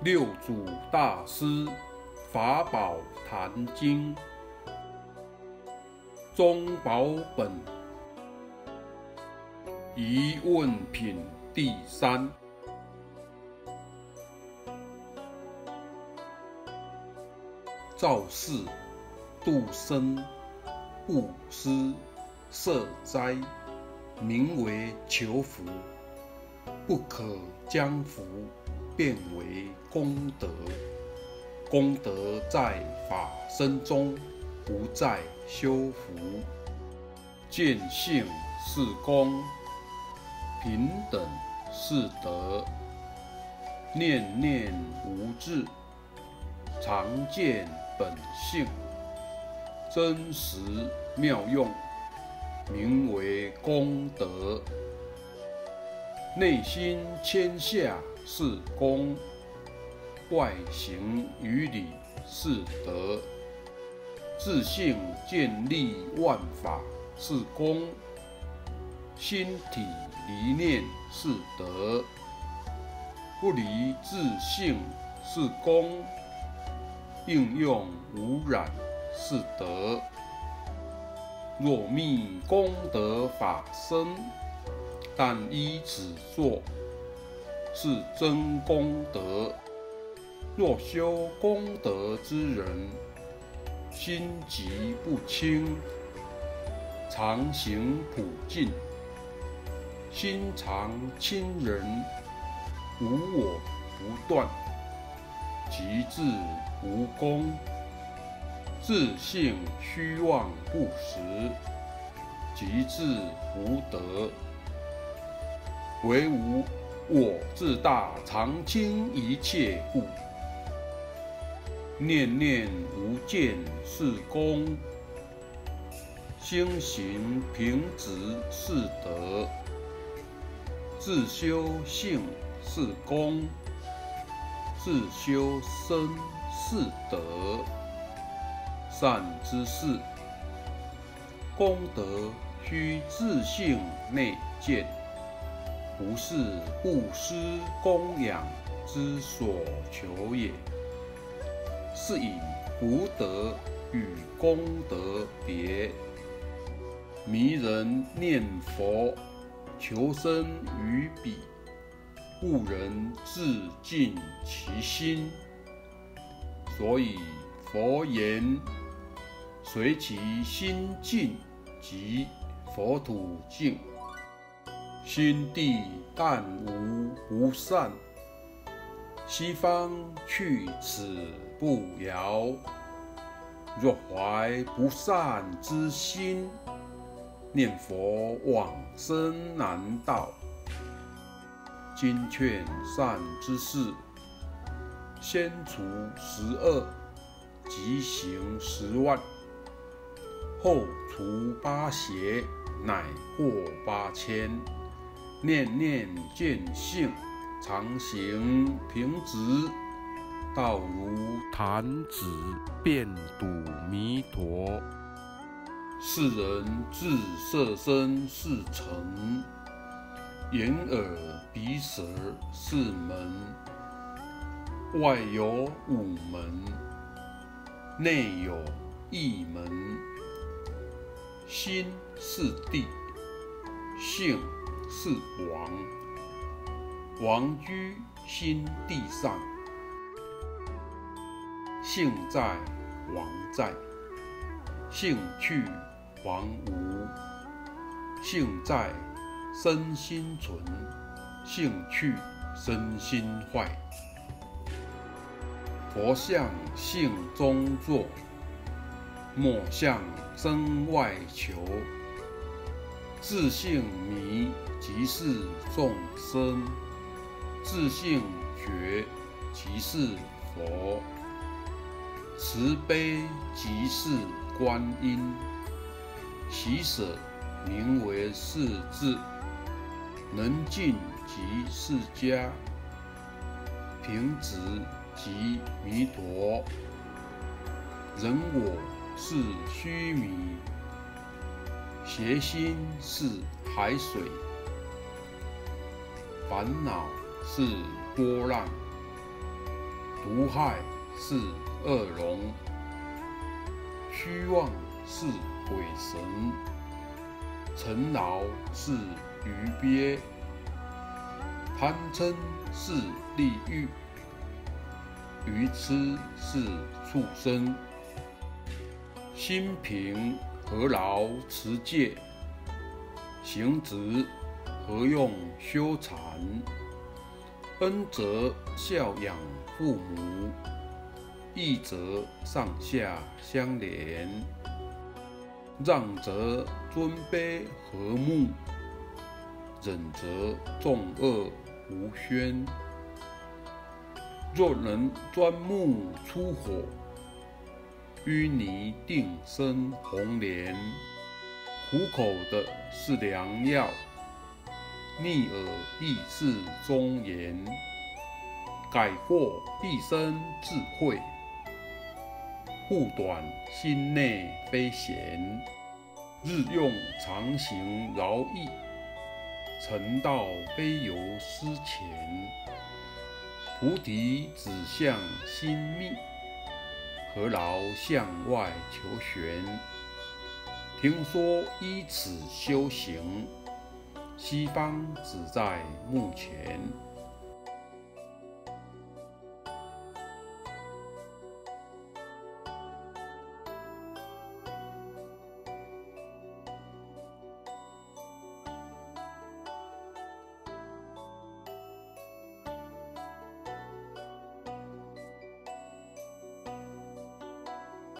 六祖大师法宝坛经中宝本疑问品第三。造世度生布施摄灾，名为求福，不可将福。变为功德，功德在法身中，不在修福。见性是功，平等是德。念念无智，常见本性，真实妙用，名为功德。内心谦下。是功，外形于理是德；自性建立万法是功，心体离念是德；不离自性是功，应用无染是德。若觅功德法身，但依此作。是真功德。若修功德之人，心极不清，常行普净，心常亲人，无我不断，即自无功，自性虚妄不实，即自无德，唯无。我自大常轻一切故，念念无见是功，心行平直是德，自修性是功，自修身是德。善之事，功德须自性内见。不是布施供养之所求也，是以福德与功德别。迷人念佛求生于彼，故人自尽其心。所以佛言：随其心净，即佛土净。心地但无不善，西方去此不遥。若怀不善之心，念佛往生难到。今劝善之事，先除十恶，即行十万；后除八邪，乃过八千。念念见性，常行平直，道如弹指便睹弥陀。世人自色身是尘，眼耳鼻舌是门，外有五门，内有一门。心是地，性。是王，王居心地上，性在王在，性去王无，性在身心存，性去身心坏。佛像性中坐，莫向身外求。自性迷。即是众生。自性觉，即是佛。慈悲，即是观音。喜舍，名为世智。能尽，即是家。平直，即弥陀。人我是虚迷，邪心是海水。烦恼是波浪，毒害是恶龙，虚妄是鬼神，尘劳是鱼鳖，贪嗔是地狱，愚痴是畜生。心平何劳持戒？行直何用修禅？恩则孝养父母，义则上下相连，让则尊卑和睦，忍则众恶无宣。若能钻木出火，淤泥定生红莲。苦口的是良药。逆耳亦是忠言，改过必生智慧。护短心内非贤，日用常行饶益。成道非由师前，菩提指向心密，何劳向外求玄？听说依此修行。西方只在目前。